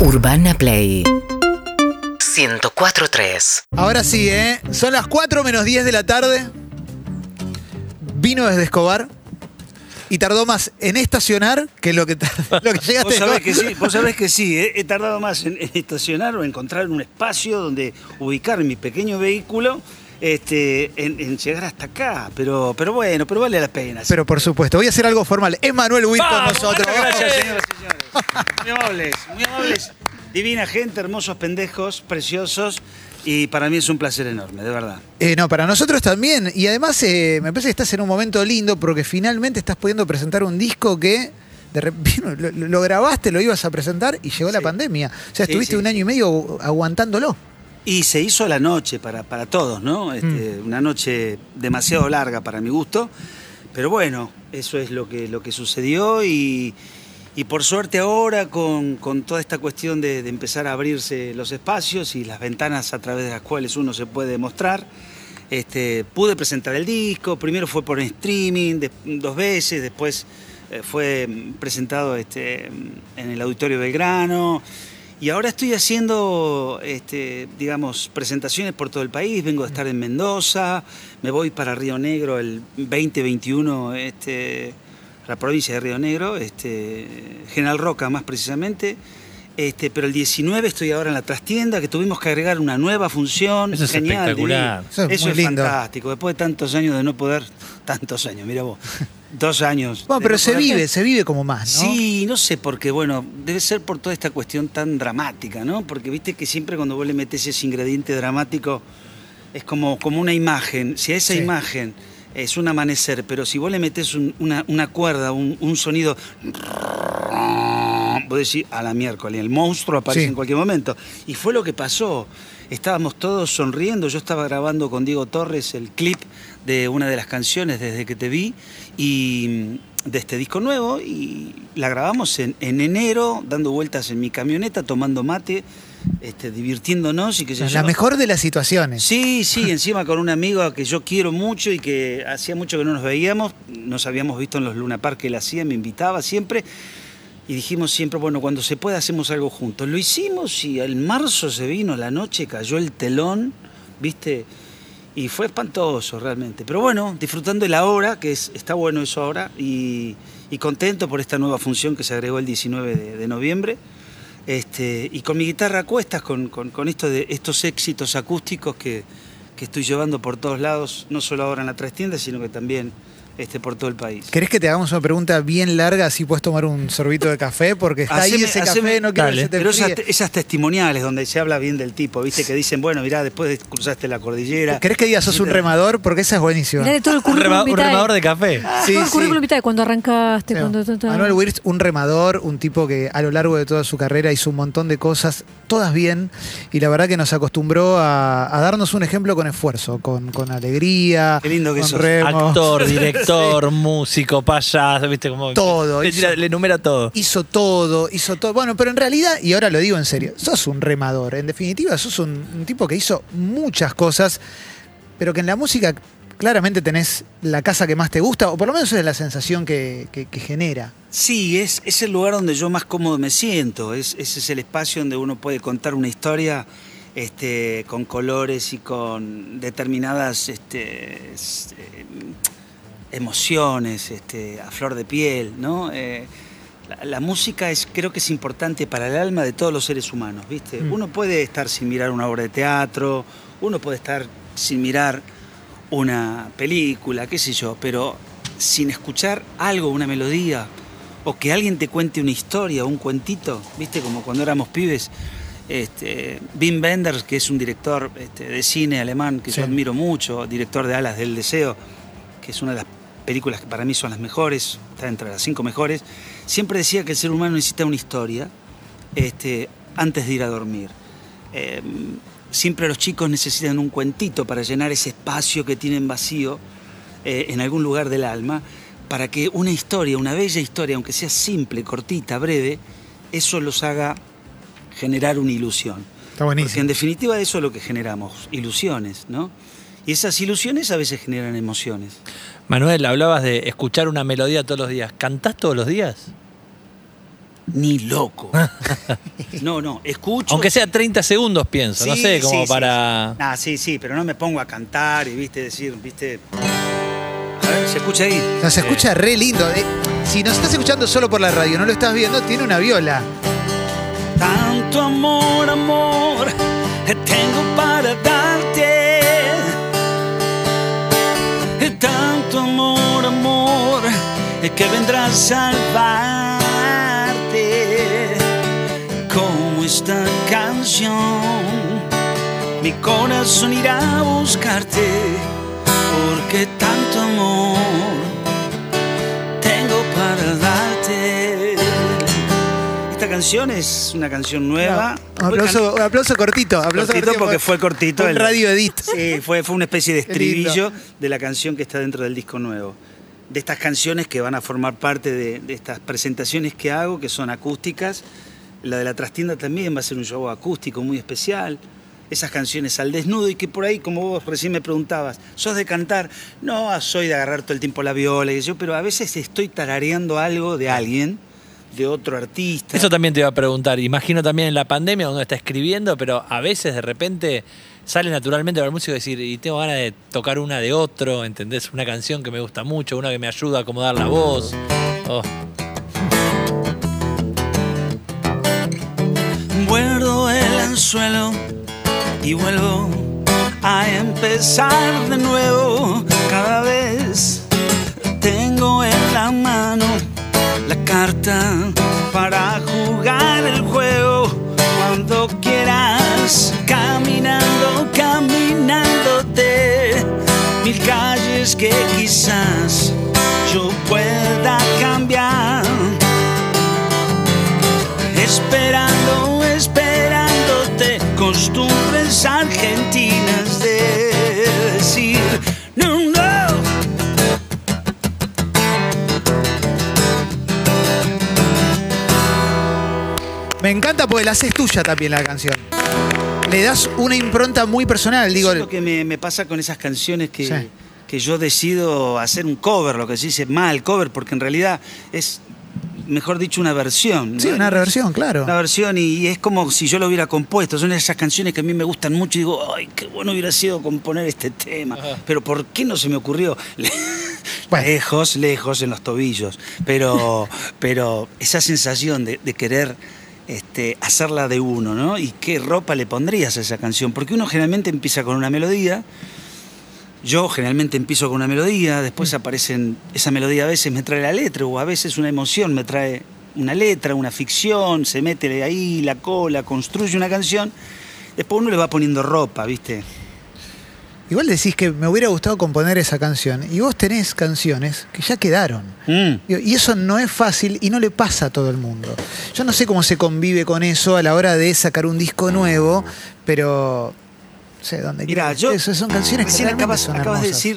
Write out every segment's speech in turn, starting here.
Urbana Play 104.3 Ahora sí, ¿eh? Son las 4 menos 10 de la tarde. Vino desde Escobar y tardó más en estacionar que lo que, tar- lo que llegaste Vos sabés que sí, vos sabés que sí, eh, he tardado más en, en estacionar o encontrar un espacio donde ubicar mi pequeño vehículo este, en, en llegar hasta acá. Pero, pero bueno, pero vale la pena. Pero por supuesto, voy a hacer algo formal. Es Manuel Witt con nosotros. Gracias, señoras y señores. Muy amables, muy amables. Divina gente, hermosos pendejos, preciosos. Y para mí es un placer enorme, de verdad. Eh, no, para nosotros también. Y además eh, me parece que estás en un momento lindo porque finalmente estás pudiendo presentar un disco que de repente lo, grabaste, lo ibas a presentar y llegó la pandemia. O sea, Sí, estuviste sí. un año y medio aguantándolo. Y se hizo la noche para, para todos, ¿no? Este, Una noche demasiado larga para mi gusto. Pero bueno, eso es lo que, lo que sucedió y, y por suerte ahora con, con toda esta cuestión de, de empezar a abrirse los espacios y las ventanas a través de las cuales uno se puede mostrar, este, pude presentar el disco. Primero fue por streaming, de- dos veces, después eh, fue mm, presentado este, en el Auditorio Belgrano. Y ahora estoy haciendo, este, digamos, presentaciones por todo el país. Vengo de estar en Mendoza, me voy para Río Negro el 2021, este, la provincia de Río Negro, este, General Roca más precisamente. Este, pero el 19 estoy ahora en la trastienda, que tuvimos que agregar una nueva función. Eso es genial, espectacular. divino. Eso es Eso fantástico. Después de tantos años de no poder, tantos años, mira vos, dos años. Bueno, pero se vive, se vive como más, ¿no? Sí, no sé por qué, bueno, debe ser por toda esta cuestión tan dramática, ¿no? Porque viste que siempre cuando vos le metes ese ingrediente dramático es como, como una imagen. Si a esa Sí. imagen es un amanecer, pero si vos le metes un- una, una cuerda, un, un sonido, vos decís a la miércoles, el monstruo aparece Sí. en cualquier momento. Y fue lo que pasó. Estábamos todos sonriendo. Yo estaba grabando con Diego Torres el clip de una de las canciones desde que te vi y mm, de este disco nuevo y la grabamos en, en enero, dando vueltas en mi camioneta, tomando mate, este, divirtiéndonos y que la mejor de las situaciones. Sí, sí, encima con un amigo que yo quiero mucho y que hacía mucho que no nos veíamos, nos habíamos visto en los Luna Park que él hacía, me invitaba siempre. Y dijimos siempre, bueno, cuando se pueda hacemos algo juntos. Lo hicimos y en marzo se vino la noche, cayó el telón, ¿viste? Y fue espantoso realmente. Pero bueno, disfrutando de la hora, que es, está bueno eso ahora, y, contento por esta nueva función que se agregó el 19 de, noviembre. Este, y con mi guitarra a cuestas, con, con- con estos éxitos acústicos que, que estoy llevando por todos lados, no solo ahora en la tres tiendas, sino que también este, por todo el país. ¿Querés que te hagamos una pregunta bien larga así puedes tomar un sorbito de café? Porque está ahí ese haceme- café, no quiero Dale. que se te Pero esas, esas testimoniales donde se habla bien del tipo, ¿viste? Que dicen, bueno, mirá, después de cruzaste la cordillera. ¿Querés que digas sos un remador? Porque esa es buenísima. Mirá de todo el Un, currículum rema- un remador de café. Sí, todo el sí. currículum vitae, cuando arrancaste, Sí. cuando... Manuel Wirtz, un remador, un tipo que a lo largo de toda su carrera hizo un montón de cosas, todas bien, y la verdad que nos acostumbró a, a darnos un ejemplo con esfuerzo, con, con alegría, Qué lindo que con sos. remo. Actor, director, músico, payaso, ¿viste? Como Todo, Le, hizo- tira- le enumera todo. Hizo todo, hizo todo. Bueno, pero en realidad, y ahora lo digo en serio, sos un remador. En definitiva, sos un, un tipo que hizo muchas cosas, pero que en la música claramente tenés la casa que más te gusta, o por lo menos es la sensación que, que- que genera. Sí, es, es el lugar donde yo más cómodo me siento. Es, ese es el espacio donde uno puede contar una historia este, con colores y con determinadas este, eh, emociones este, a flor de piel, ¿no? Eh, la, la música es, creo que es importante para el alma de todos los seres humanos, ¿viste? Mm. Uno puede estar sin mirar una obra de teatro, uno puede estar sin mirar una película, qué sé yo, pero sin escuchar algo, una melodía, o que alguien te cuente una historia, un cuentito, ¿viste? Como cuando éramos pibes. Este, Wim Wenders, que es un director este, de cine alemán que Sí. yo admiro mucho, director de Alas del Deseo, que es una de las películas que para mí son las mejores, está entre las cinco mejores, siempre decía que el ser humano necesita una historia este, antes de ir a dormir. Eh, siempre los chicos necesitan un cuentito para llenar ese espacio que tienen vacío eh, en algún lugar del alma, para que una historia, una bella historia, aunque sea simple, cortita, breve, eso los haga generar una ilusión. Está Porque en definitiva eso es lo que generamos, ilusiones, ¿no? Y esas ilusiones a veces generan emociones. Manuel, hablabas de escuchar una melodía todos los días. ¿Cantás todos los días? ni loco. No, no, escucho. Aunque sea 30 segundos, pienso. no Sí, sé, como sí, sí, para. sí. Ah, sí, sí, pero no me pongo a cantar y, viste, decir, viste. A ver, ¿se escucha ahí? No, se escucha re lindo. Eh, si nos estás escuchando solo por la radio, no lo estás viendo, tiene una viola. Tanto amor, amor, tengo para darte. Tanto amor, amor, que vendrá a salvarte. Como esta canción, mi corazón irá a buscarte. Porque tanto amor canción es una canción nueva. Un aplauso, un aplauso cortito. Aplauso Cortito porque fue cortito. Fue el- un radio edit. Sí, fue, fue una especie de estribillo de la canción que está dentro del disco nuevo. De estas canciones que van a formar parte de, de estas presentaciones que hago, que son acústicas. La de la trastienda también va a ser un show acústico muy especial. Esas canciones al desnudo y que por ahí, como vos recién me preguntabas, ¿sos de cantar? No, soy de agarrar todo el tiempo la viola y yo, pero a veces estoy tarareando algo de alguien, de otro artista. Eso también te iba a preguntar. Imagino también en la pandemia uno está escribiendo, pero a veces de repente sale naturalmente para el músico decir, y tengo ganas de tocar una de otro, ¿entendés? Una canción que me gusta mucho, una que me ayuda a acomodar la voz. Oh, Muerdo el anzuelo y vuelvo a empezar de nuevo. Cada vez tengo en la mano carta para jugar el juego. Cuando quieras, caminando, caminándote, mil calles que quizás Me encanta porque la haces tuya también la canción. Le das una impronta muy personal. Digo, Eso es lo que me, me pasa con esas canciones que, Sí. que yo decido hacer un cover, lo que se dice mal cover, porque en realidad es, mejor dicho, una versión. sí, ¿no? una reversión, claro. Una versión y, y es como si yo lo hubiera compuesto. Son esas canciones que a mí me gustan mucho y digo, ay, qué bueno hubiera sido componer este tema. Pero ¿por qué no se me ocurrió? Bueno. Lejos, lejos en los tobillos. Pero, pero esa sensación de, de querer este, hacerla de uno, ¿no? Y qué ropa le pondrías a esa canción. Porque uno generalmente empieza con una melodía. Yo generalmente empiezo con una melodía, después aparecen, esa melodía a veces me trae la letra o a veces una emoción me trae una letra, una ficción, se mete de ahí la cola, construye una canción, después uno le va poniendo ropa, ¿viste? Igual decís que me hubiera gustado componer esa canción. Y vos tenés canciones que ya quedaron. Mm. Y eso no es fácil y no le pasa a todo el mundo. Yo no sé cómo se convive con eso a la hora de sacar un disco nuevo, pero. No sé dónde Mirá, quiero- yo Eso son canciones que recién realmente acabas, son acabas de decir,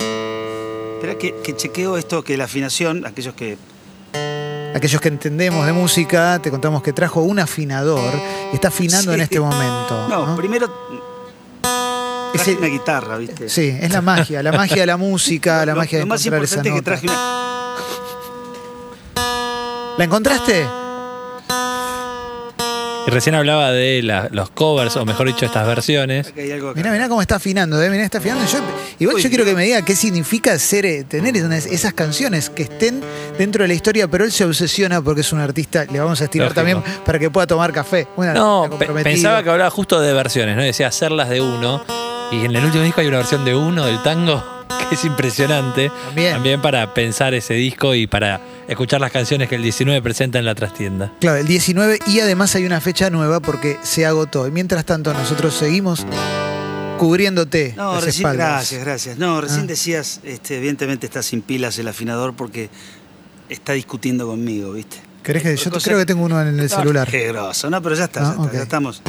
espera que, que chequeo esto, que la afinación, aquellos que... Aquellos que entendemos de música, te contamos que trajo un afinador y está afinando Sí. en este momento. No, ¿no? primero Ese- una guitarra, ¿viste? Sí, es la magia, la magia de la música, la Lo- magia de lo más importante es que traje una... ¿La encontraste? Y recién hablaba de la- los covers, o mejor dicho, estas versiones. Acá hay algo acá. Mirá, mirá cómo está afinando, ¿eh? Mirá, está afinando. Yo- igual Uy, yo quiero que me diga qué significa ser, eh, tener esas- esas canciones que estén dentro de la historia, pero él se obsesiona porque es un artista. Le vamos a estirar Lógico. también para que pueda tomar café. Un No, pensaba que hablaba justo de versiones, ¿no? Decía hacerlas de uno. Y en el último disco hay una versión de uno del tango que es impresionante. También. para pensar ese disco y para escuchar las canciones que el 19 presenta en la trastienda. Claro, el 19 y además hay una fecha nueva porque se agotó. Y mientras tanto nosotros seguimos cubriéndote No, las recién, espaldas. gracias, gracias. No, recién Ah. decías, este, evidentemente está sin pilas el afinador porque está discutiendo conmigo, ¿viste? ¿Querés que, yo creo que tengo uno en el Ah, celular. Qué grosso, no, pero ya está, Ah, ya, está, ya estamos.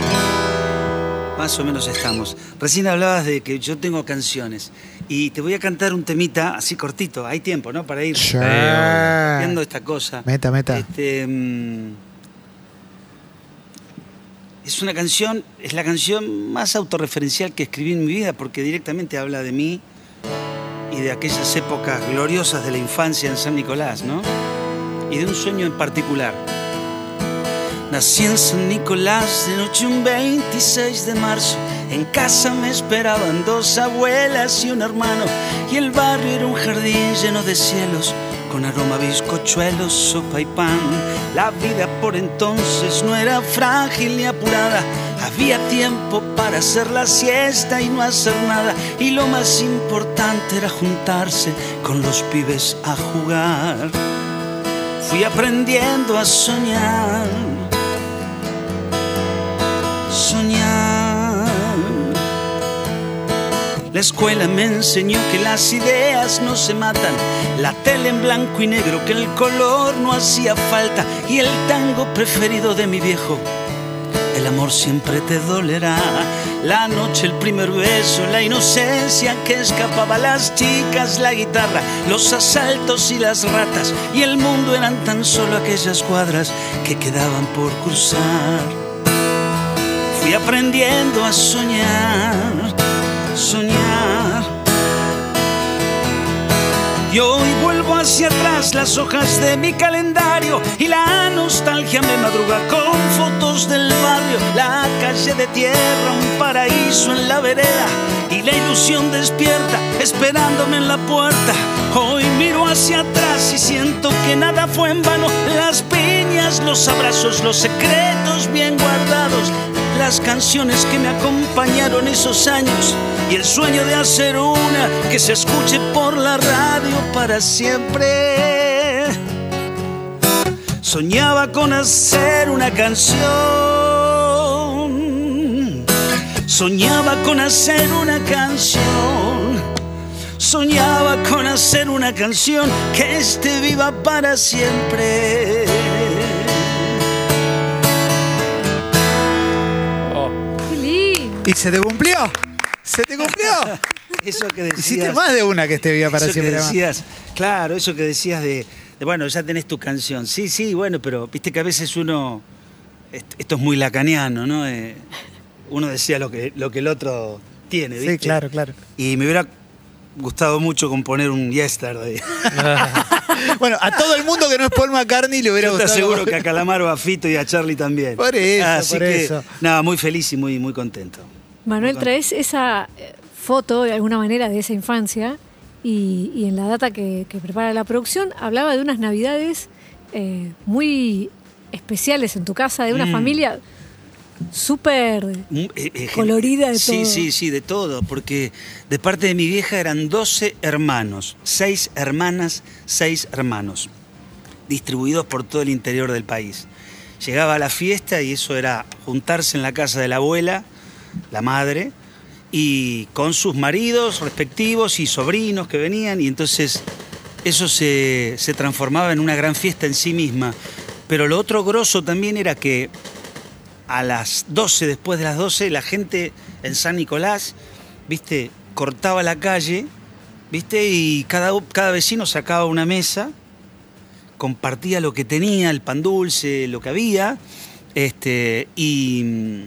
Más o menos estamos. Recién hablabas de que yo tengo canciones y te voy a cantar un temita así cortito. Hay tiempo, ¿no? Para ir Sí. viendo esta cosa. Meta, meta. Este, mm, es una canción, es la canción más autorreferencial que escribí en mi vida porque directamente habla de mí y de aquellas épocas gloriosas de la infancia en San Nicolás, ¿no? Y de un sueño en particular. Nací en San Nicolás de noche un 26 de marzo. En casa me esperaban dos abuelas y un hermano. Y el barrio era un jardín lleno de cielos, con aroma bizcochuelos, sopa y pan. La vida por entonces no era frágil ni apurada. Había tiempo para hacer la siesta y no hacer nada. Y lo más importante era juntarse con los pibes a jugar. Fui aprendiendo a soñar soñar. La escuela me enseñó que las ideas no se matan, la tele en blanco y negro, que el color no hacía falta y el tango preferido de mi viejo. El amor siempre te dolerá. La noche, el primer beso, la inocencia que escapaba, las chicas, la guitarra, los asaltos y las ratas. Y el mundo eran tan solo aquellas cuadras que quedaban por cruzar fui aprendiendo a soñar, soñar. Y hoy vuelvo hacia atrás las hojas de mi calendario y la nostalgia me madruga con fotos del barrio, la calle de tierra, un paraíso en la vereda y la ilusión despierta esperándome en la puerta. Hoy miro hacia atrás y siento que nada fue en vano, las piñas, los abrazos, los secretos bien guardados las canciones que me acompañaron esos años y el sueño de hacer una que se escuche por la radio para siempre. Soñaba con hacer una canción. Soñaba con hacer una canción. Soñaba con hacer una canción que esté viva para siempre. Y se te cumplió. Se te cumplió. Eso que decías. Hiciste más de una que esté viva para eso que siempre. más. decías, claro, eso que decías de, de, bueno, ya tenés tu canción. Sí, sí, bueno, pero viste que a veces uno, est- esto es muy lacaniano, ¿no? Eh, uno decía lo que, lo que el otro tiene, ¿viste? Sí, claro, claro. Y me hubiera gustado mucho componer un Yesterday. Bueno, a todo el mundo que no es Paul McCartney le hubiera Yo te gustado. aseguro que a Calamaro, a Fito y a Charlie también. Por eso, Así por que, eso. Nada, muy feliz y muy, muy contento. Manuel, traes esa eh, foto de alguna manera de esa infancia y, y en la data que, que prepara la producción hablaba de unas navidades eh, muy especiales en tu casa, de una Mm. familia súper... Eh, eh, Colorida de sí, todo. Sí, sí, de todo, porque de parte de mi vieja eran 12 hermanos, 6 hermanas, 6 hermanos, distribuidos por todo el interior del país. Llegaba a la fiesta y eso era juntarse en la casa de la abuela, la madre, y con sus maridos respectivos y sobrinos que venían, y entonces eso se, se transformaba en una gran fiesta en sí misma. Pero lo otro grosso también era que a las 12, después de las 12, la gente en San Nicolás, viste, cortaba la calle, viste, y cada, cada vecino sacaba una mesa, compartía lo que tenía, el pan dulce, lo que había, este, y,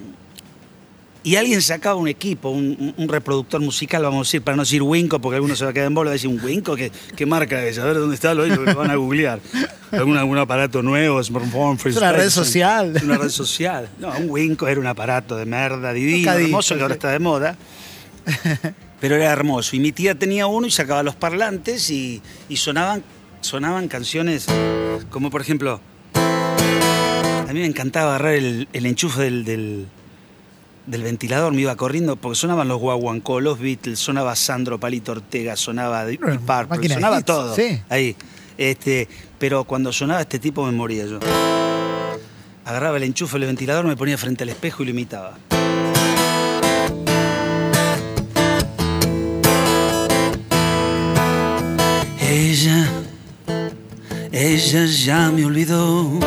y alguien sacaba un equipo, un, reproductor musical, vamos a decir, para no decir Winco, porque alguno se va a quedar en bola, va a decir un Winco, ¿qué, qué marca es? A ver dónde está, lo, lo van a googlear. ¿Algún, algún aparato nuevo, smartphone, Es una red social. Es una red social. No, un Winco era un aparato de merda divino, hermoso, que ahora está de moda. Pero era hermoso. Y mi tía tenía uno y sacaba los parlantes y, y sonaban, sonaban canciones como, por ejemplo, a mí me encantaba agarrar el, el enchufe del, del, del ventilador, me iba corriendo porque sonaban los Guaguancó, los Beatles, sonaba Sandro Palito Ortega, sonaba Deep Purple, sonaba hits, todo. sí. Ahí. Este, pero cuando sonaba este tipo me moría yo. Agarraba el enchufe del ventilador, me ponía frente al espejo y lo imitaba. Ella, ella ya me olvidó.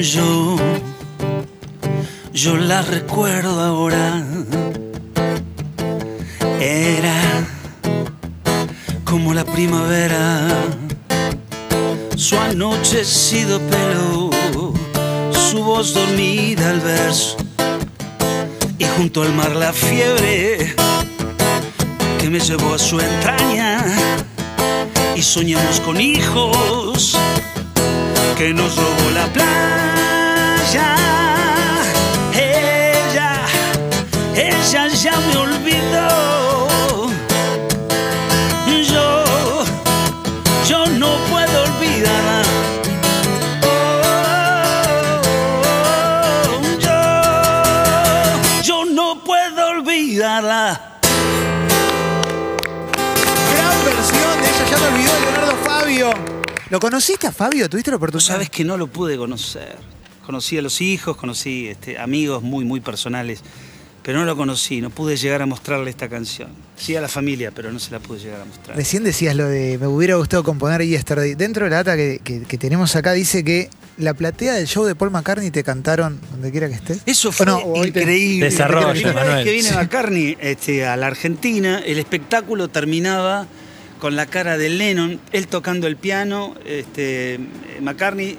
Yo, yo la recuerdo ahora. Era como la primavera, su anochecido pelo, su voz dormida al verso, y junto al mar la fiebre que me llevó a su entraña, y soñamos con hijos, que nos robó la playa. Ella, ya me olvidó. Yo, yo no puedo olvidarla. Oh, yo, yo no puedo olvidarla. Gran versión de ella, ya me olvidó Leonardo Fabio. ¿Lo conociste a Fabio? ¿Tuviste la oportunidad? sabes que no lo pude conocer. Conocí a los hijos, conocí este, amigos muy, muy personales, pero no lo conocí, no pude llegar a mostrarle esta canción. Sí a la familia, pero no se la pude llegar a mostrar. Recién decías lo de me hubiera gustado componer Yesterday. Dentro de la data que, que- que tenemos acá dice que la platea del show de Paul McCartney te cantaron donde quiera que estés. Eso ¿O fue no? ¿O hoy te- increíble. Desarrollo, La primera vez Manuel. que viene Sí. McCartney este, a la Argentina, el espectáculo terminaba con la cara de Lennon, él tocando el piano, este, McCartney,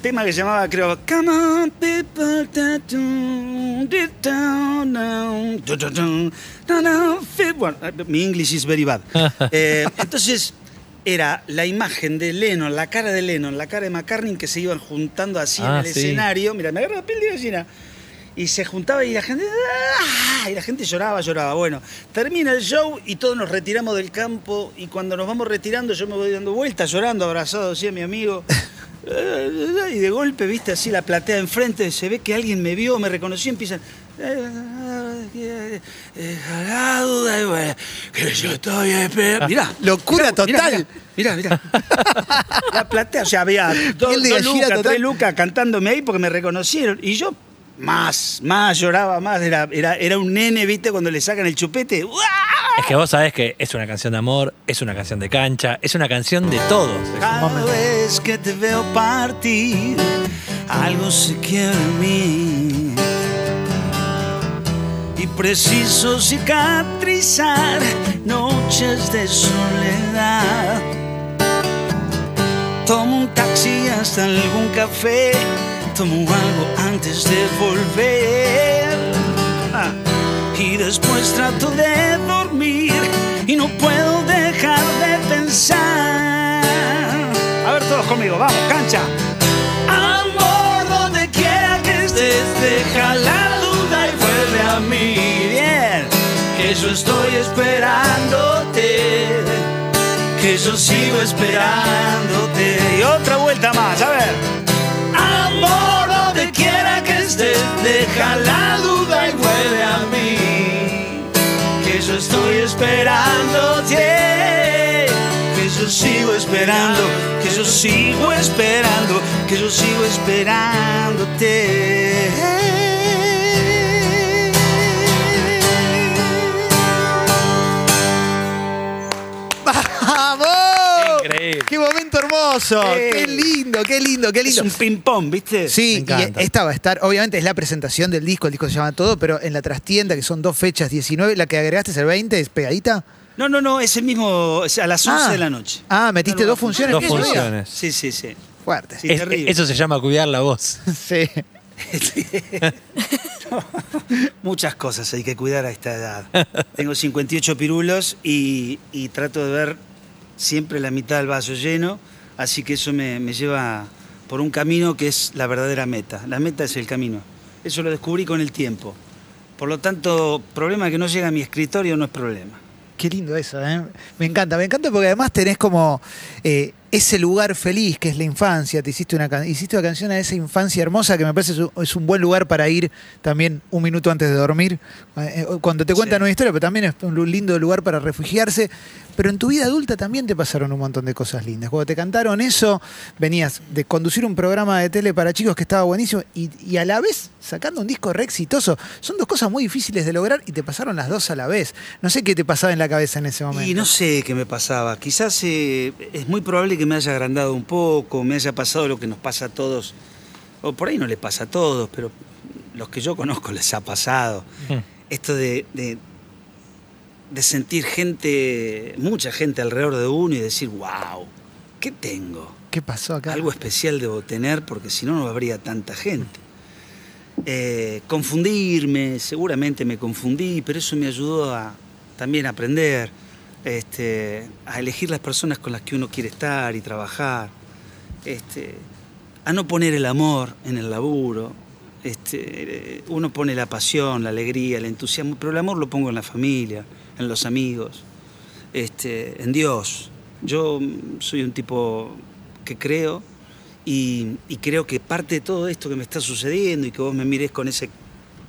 tema que llamaba, creo, Come on, people, da, dun, di, down, down, du, du, dun, da, da, fi-". Bueno, mi English is very bad. Eh, entonces, era la imagen de Lennon, la cara de Lennon, la cara de McCartney que se iban juntando así Ah, en el sí. escenario. Mira, me agarra la piel de gallina. Y se juntaba y la gente. ¡ah! Y la gente lloraba, lloraba. Bueno, termina el show y todos nos retiramos del campo. Y cuando nos vamos retirando, yo me voy dando vueltas, llorando, abrazado así a mi amigo. Y de golpe, viste, así la platea enfrente, se ve que alguien me vio, me reconoció y empiezan. La duda y bueno, que yo estoy esperando. Mirá. Locura total. Mirá, mirá. La platea, o sea, había dos, dos lucas, tres lucas cantándome ahí porque me reconocieron. Y yo más, más lloraba, más. Era, era, era un nene, viste, cuando le sacan el chupete. ¡Uah! Es que vos sabés que es una canción de amor, es una canción de cancha, es una canción de todos. Cada vez que te veo partir, algo se quiebra en mí. Y preciso cicatrizar noches de soledad. Tomo un taxi hasta algún café, tomo algo antes de volver. Y después trato de dormir y no puedo dejar de pensar. A ver todos conmigo, vamos, cancha. Amor, donde quiera que estés, deja la duda y vuelve a mí. Bien, que yo estoy esperándote, que yo sigo esperándote. Y otra vuelta más, a ver. Esperándote, que yo sigo esperando, que yo sigo esperando, que yo sigo esperándote. ¡Qué momento hermoso! Sí. ¡Qué lindo, qué lindo, qué Es lindo! un ping-pong, ¿viste? Sí, y esta va a estar, obviamente es la presentación del disco, el disco se llama todo, pero en la trastienda, que son dos fechas, 19, la que agregaste es el 20, es pegadita. No, no, no, es el mismo, es a las 11 Ah. de la noche. Ah, metiste No, dos funciones. Dos funciones. Sí, sí, sí. Fuerte. Sí, Es- terrible. eso se llama cuidar la voz. Sí. Muchas cosas hay que cuidar a esta edad. Tengo 58 pirulos y, y trato de ver siempre la mitad del vaso lleno, así que eso me, me lleva por un camino que es la verdadera meta. La meta es el camino. Eso lo descubrí con el tiempo. Por lo tanto, problema que no llega a mi escritorio no es problema. Qué lindo eso, ¿eh? Me encanta, me encanta porque además tenés como eh, ese lugar feliz que es la infancia. Te hiciste una, hiciste una canción a esa infancia hermosa que me parece es un, buen lugar para ir también un minuto antes de dormir. Eh, eh, cuando te cuentan Sí. una historia, pero también es un lindo lugar para refugiarse. Pero en tu vida adulta también te pasaron un montón de cosas lindas. Cuando te cantaron eso, venías de conducir un programa de tele para chicos que estaba buenísimo y, y a la vez sacando un disco re exitoso. Son dos cosas muy difíciles de lograr y te pasaron las dos a la vez. No sé qué te pasaba en la cabeza en ese momento. Y no sé qué me pasaba. Quizás eh, es muy probable que me haya agrandado un poco, me haya pasado lo que nos pasa a todos. O por ahí no le pasa a todos, pero los que yo conozco les ha pasado. Esto de, de, de sentir gente, mucha gente alrededor de uno y decir, wow, ¿qué tengo? ¿Qué pasó acá? Algo especial debo tener porque si no, no habría tanta gente. Eh, confundirme, seguramente me confundí, pero eso me ayudó a también a aprender, este, a elegir las personas con las que uno quiere estar y trabajar. este, a no poner el amor en el laburo. Este, uno pone la pasión, la alegría, el entusiasmo, pero el amor lo pongo en la familia, en los amigos, este, en Dios. Yo soy un tipo que creo y, y creo que parte de todo esto que me está sucediendo y que vos me mires con ese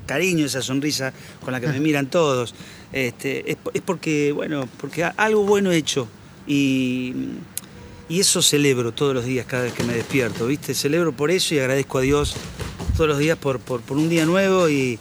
cariño, esa sonrisa con la que me miran todos, este, es, es porque, bueno, porque algo bueno he hecho y, y eso celebro todos los días cada vez que me despierto, ¿viste? Celebro por eso y agradezco a Dios todos los días por, por, por un día nuevo y,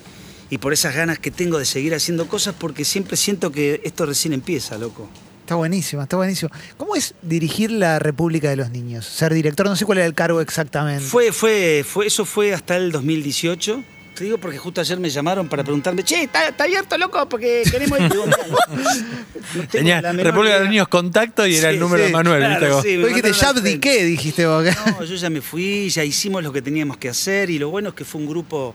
y por esas ganas que tengo de seguir haciendo cosas porque siempre siento que esto recién empieza, loco. Está buenísimo, está buenísimo. ¿Cómo es dirigir la República de los Niños? Ser director, no sé cuál era el cargo exactamente. Fue, fue, fue, eso fue hasta el 2018. Te digo porque justo ayer me llamaron para preguntarme, che, ¿está, está abierto, loco? Porque queremos ir. Digo, "Mira, no tengo Tenía República de los idea". Niños contacto y era el número sí, de Manuel, claro, ¿viste? vos? sí, me Vos dijiste, mandaron ya la abdiqué, dijiste vos. No, yo ya me fui, ya hicimos lo que teníamos que hacer y lo bueno es que fue un grupo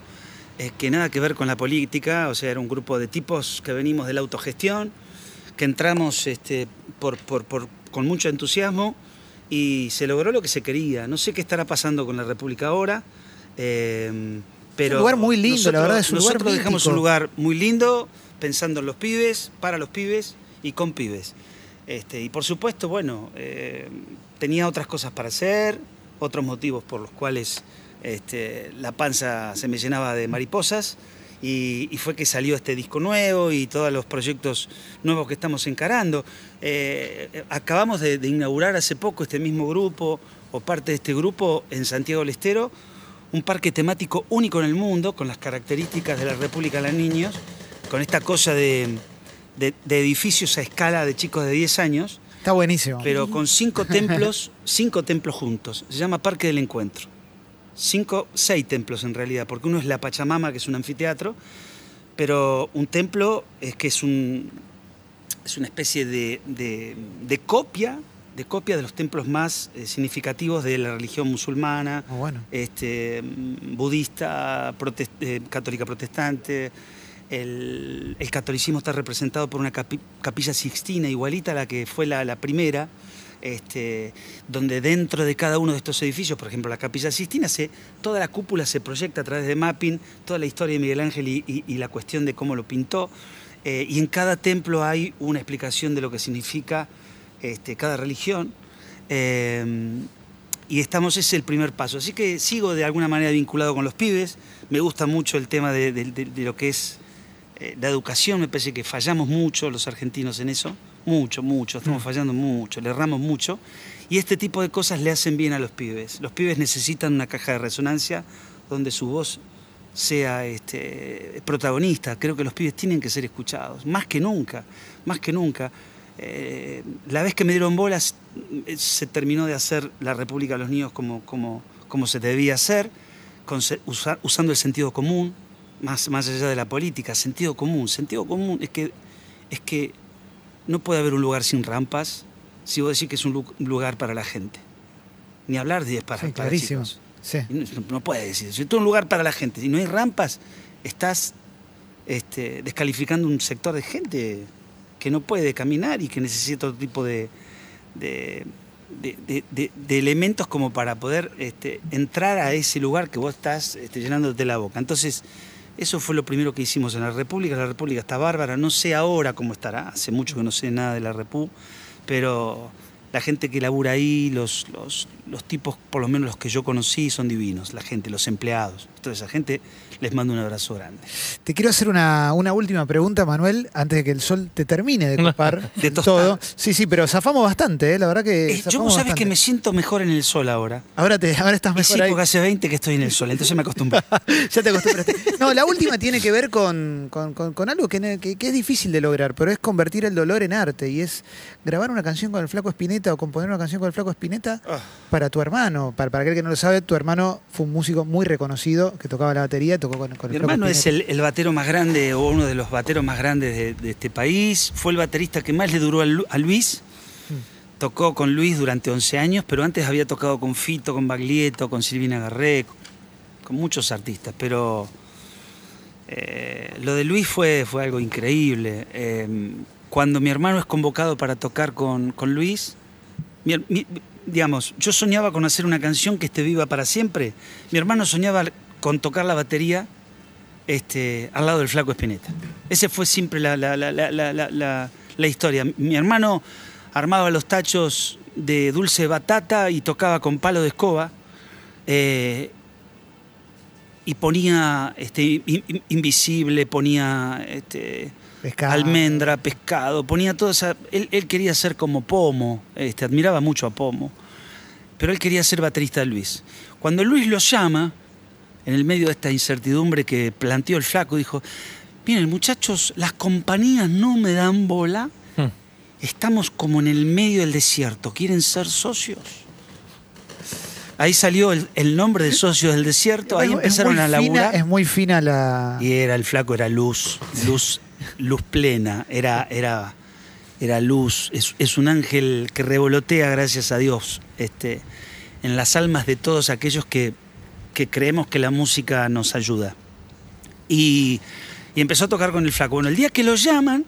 eh, que nada que ver con la política, o sea, era un grupo de tipos que venimos de la autogestión, que entramos este, por, por- por- con mucho entusiasmo y se logró lo que se quería. No sé qué estará pasando con la República ahora, eh, pero... un lugar muy lindo, la nosotros- verdad, es un lugar Nosotros dejamos un lugar muy lindo, pensando en los pibes, para los pibes y con pibes. Este, y por supuesto, bueno, eh, tenía otras cosas para hacer, otros motivos por los cuales este, la panza se me llenaba de mariposas. Y, y fue que salió este disco nuevo y todos los proyectos nuevos que estamos encarando. Eh, acabamos de, de inaugurar hace poco este mismo grupo, o parte de este grupo, en Santiago del Estero, un parque temático único en el mundo, con las características de la República de los Niños, con esta cosa de, de- de edificios a escala de chicos de 10 años, Está buenísimo. pero con cinco templos, cinco templos juntos. Se llama Parque del Encuentro. Cinco, seis templos en realidad, porque uno es la Pachamama, que es un anfiteatro, pero un templo es que es un es una especie de, de- de copia, de copia de los templos más eh, significativos de la religión musulmana, bueno. este, mm, budista, protes- eh, católica protestante. El, el catolicismo está representado por una capi- capilla sixtina igualita a la que fue la, la primera, este, donde dentro de cada uno de estos edificios, por ejemplo la capilla sixtina, se, toda la cúpula se proyecta a través de mapping, toda la historia de Miguel Ángel y, y- y la cuestión de cómo lo pintó. Eh, y en cada templo hay una explicación de lo que significa este, cada religión. Eh, y estamos, ese es el primer paso. Así que sigo de alguna manera vinculado con los pibes. Me gusta mucho el tema de, de- de- de lo que es eh, la educación. Me parece que fallamos mucho los argentinos en eso. Mucho, mucho. Estamos fallando mucho, le erramos mucho. Y este tipo de cosas le hacen bien a los pibes. Los pibes necesitan una caja de resonancia donde su voz sea este, protagonista. Creo que los pibes tienen que ser escuchados, más que nunca, más que nunca. Eh, la vez que me dieron bolas eh, se terminó de hacer la República de los Niños como, como, como se debía hacer, con usando el sentido común, más, más allá de la política, sentido común. Sentido común es que, es que no puede haber un lugar sin rampas si vos decís que es un lu- un lugar para la gente. Ni hablar de para, Sí, para clarísimo. chicos. Sí. Y No, no puede decir. Si tú un lugar para la gente, si no hay rampas, estás este, descalificando un sector de gente que no puede caminar y que necesita otro tipo de, de, elementos como para poder este, entrar a ese lugar que vos estás este, llenándote la boca. Entonces, eso fue lo primero que hicimos en la República. La República está bárbara, no sé ahora cómo estará, hace mucho que no sé nada de la Repú, pero la gente que labura ahí, los, los, los tipos, por lo menos los que yo conocí, son divinos, la gente, los empleados. Toda esa gente les mando un abrazo grande. Te quiero hacer una, una última pregunta, Manuel, antes de que el sol te termine de copar De todo. Sí, sí, pero zafamos bastante, ¿eh? la verdad que. Eh, yo vos sabés bastante. que me siento mejor en el sol ahora. Ahora, te, ahora estás Y mejor sí, ahí. porque hace 20 que estoy en el sol, entonces me acostumbré. ya te acostumbraste. No, la última tiene que ver con, con- con- con algo que, que- que es difícil de lograr, pero es convertir el dolor en arte y es grabar una canción con el Flaco O componer una canción con el Flaco Espineta Ah. para tu hermano. Para, para aquel que no lo sabe, tu hermano fue un músico muy reconocido que tocaba la batería, tocó con, con Mi el Flaco hermano es Spinetta. el, el batero más grande o uno de los bateros más grandes de, de este país. Fue el baterista que más le duró a, Lu- a Luis. Hmm. Tocó con Luis durante 11 años, pero antes había tocado con Fito, con Baglietto, con Silvina Garré, con muchos artistas. Pero eh, lo de Luis fue, fue algo increíble. Eh, cuando mi hermano es convocado para tocar con, con Luis, mi, digamos, yo soñaba con hacer una canción que esté viva para siempre. Mi hermano soñaba con tocar la batería este, al lado del flaco Espineta. Ese fue siempre la, la- la- la- historia. Mi hermano armaba los tachos de dulce batata y tocaba con palo de escoba. eh, y ponía este, in- in- invisible, ponía este, Pescado. almendra, pescado, ponía todo esa. Él, él quería ser como Pomo, este, admiraba mucho a Pomo, pero él quería ser baterista de Luis. Cuando Luis lo llama, en el medio de esta incertidumbre que planteó el flaco, dijo: Miren, muchachos, las compañías no me dan bola. Hmm. Estamos como en el medio del desierto. ¿Quieren ser socios? Ahí salió el, el nombre de socios del desierto. Ahí Es- empezaron a fina- laburar. es muy fina la. Y era el flaco, era luz, luz, luz plena, era, era, era luz. Es, es un ángel que revolotea, gracias a Dios, este, en las almas de todos aquellos que, que creemos que la música nos ayuda. Y, y empezó a tocar con el flaco. Bueno, el día que lo llaman,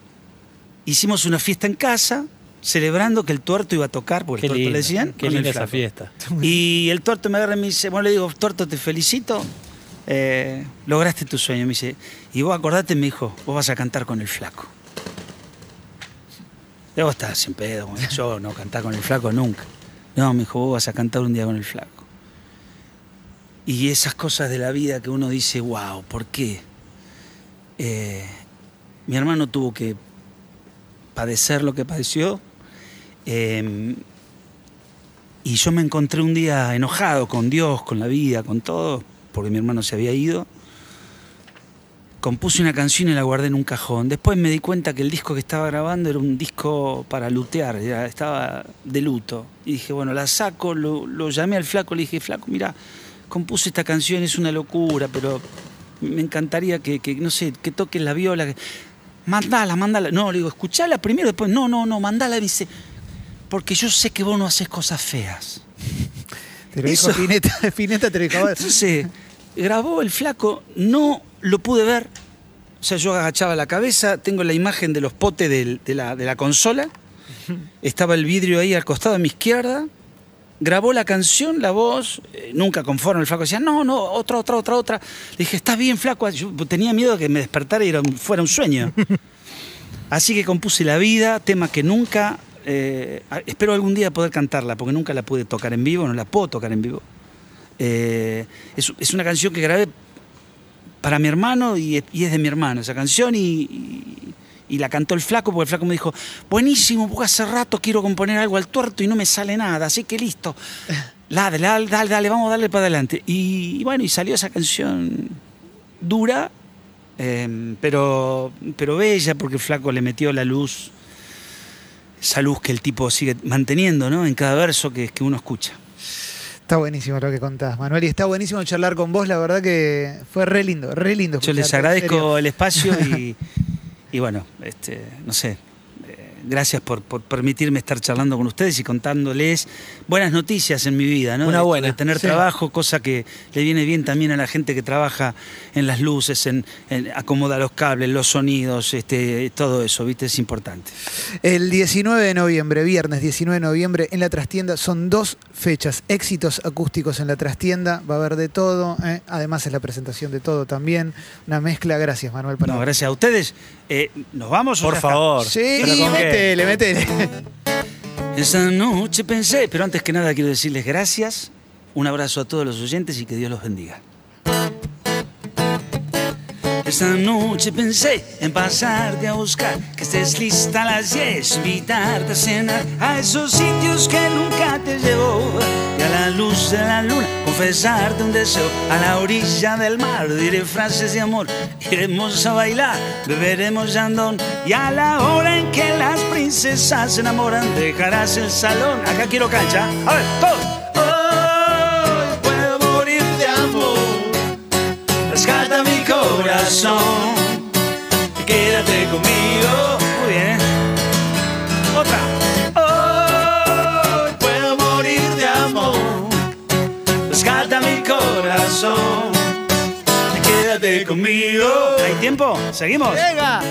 hicimos una fiesta en casa, celebrando que el tuerto iba a tocar, porque Qué el tuerto le decían. qué con el esa fiesta. Y el tuerto me agarra y me dice, bueno, le digo, tuerto, te felicito, eh, lograste tu sueño. Me dice, y vos acordate, me dijo, vos vas a cantar con el flaco. Y vos estás sin pedo, yo no cantar con el flaco nunca. No, me dijo, vos vas a cantar un día con el flaco. Y esas cosas de la vida que uno dice, wow, ¿por qué? Eh, mi hermano tuvo que padecer lo que padeció. eh, y yo me encontré un día enojado con Dios, con la vida, con todo, porque mi hermano se había ido. Compuse una canción y la guardé en un cajón. Después me di cuenta que el disco que estaba grabando era un disco para lutear, era- estaba de luto. Y dije, bueno, la saco, lo, lo llamé al flaco, le dije, flaco, mira, compuse esta canción, es una locura, pero me encantaría que, que, no sé, que toques la viola. Mandala, mandala. No, le digo, escuchala primero, después, no, no, no, mandala. Dice, porque yo sé que vos no haces cosas feas. Te lo dijo Pineta, Pineta te lo dijo. Entonces, grabó el flaco, no lo pude ver. O sea, yo agachaba la cabeza, tengo la imagen de los potes de, la, de la consola. Estaba el vidrio ahí al costado de mi izquierda. Grabó la canción, la voz, eh, nunca conforme. El flaco decía, no, no, otra, otra, otra, otra. Le dije, ¿estás bien, flaco? Yo tenía miedo de que me despertara y era un- fuera un sueño. Así que compuse La Vida, tema que nunca, eh, a- espero algún día poder cantarla, porque nunca la pude tocar en vivo, no la puedo tocar en vivo. Eh, es, es una canción que grabé para mi hermano y, es- y es de mi hermano esa canción y, y- y la cantó el flaco porque el flaco me dijo, buenísimo, porque hace rato quiero componer algo al tuerto y no me sale nada, así que listo. Dale, dale, dale, dale, vamos a darle para adelante. Y, y bueno, y salió esa canción dura, eh, pero, pero bella porque el flaco le metió la luz, esa luz que el tipo sigue manteniendo ¿no? en cada verso que, que uno escucha. Está buenísimo lo que contás, Manuel, y está buenísimo charlar con vos. La verdad que fue re lindo, re lindo. Yo les agradezco el espacio y, y bueno, este, no sé, eh, gracias por, por permitirme estar charlando con ustedes y contándoles buenas noticias en mi vida, ¿no? Una buena, De tener sí. trabajo, cosa que le viene bien también a la gente que trabaja en las luces, en, en acomoda los cables, los sonidos, este, todo eso, ¿viste? Es importante. El 19 de noviembre, viernes 19 de noviembre, en la trastienda son dos fechas, éxitos acústicos en la trastienda, va a haber de todo, ¿eh? además es la presentación de todo también, una mezcla, gracias Manuel. por- No, gracias a ustedes. Eh, ¿Nos vamos Por favor. Sí, métele, métele. Esa noche pensé, pero antes que nada quiero decirles gracias, un abrazo a todos los oyentes y que Dios los bendiga. Esta noche pensé en pasarte a buscar, que estés lista a las 10, invitarte a cenar a esos sitios que nunca te llevó. Y a la luz de la luna, confesarte un deseo a la orilla del mar. Diré frases de amor, iremos a bailar, beberemos yandón. Y a la hora en que las princesas se enamoran, dejarás el salón. Acá quiero cancha. A ver, todos. Hoy puedo morir de amor rescata mi corazón. Quédate conmigo. ¿Hay tiempo? ¿Seguimos? Venga.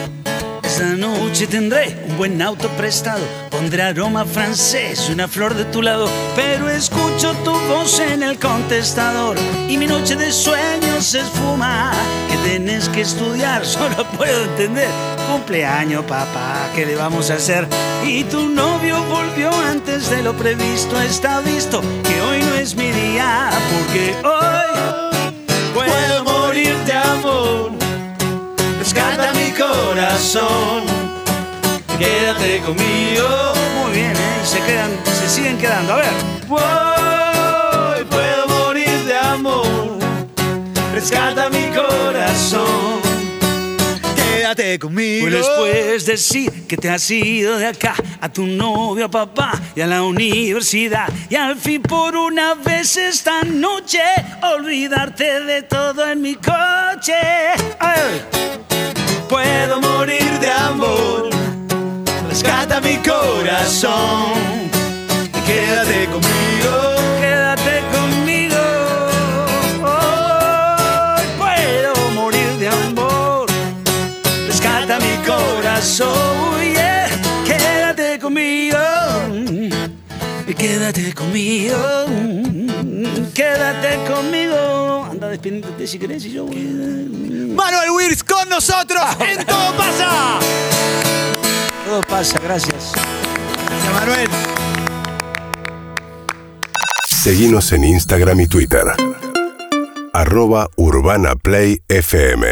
Esta noche tendré un buen auto prestado, pondré aroma francés y una flor de tu lado, pero escucho tu voz en el contestador y mi noche de sueños se esfuma. Que tienes que estudiar, solo puedo entender. Cumpleaños, papá, ¿qué le vamos a hacer? Y tu novio volvió antes de lo previsto, está visto que hoy no es mi día, porque hoy amor. Rescata mi corazón. Quédate conmigo. Muy bien, ¿eh? Se quedan, se siguen quedando. A ver. Hoy puedo morir de amor. Rescata mi corazón. Quédate conmigo. Pues después decir que te has ido de acá a tu novio, a papá y a la universidad. Y al fin por una vez esta noche olvidarte de todo en mi coche. Ay. Puedo morir de amor. Rescata mi corazón. Quédate conmigo. Corazón, yeah. Quédate conmigo. Quédate conmigo. Quédate conmigo. Anda despidiéndote si querés y yo voy. Manuel Wirtz con nosotros en Todo Pasa. Todo pasa, gracias. Gracias, Manuel. Seguinos en Instagram y Twitter. Arroba Urbana Play FM.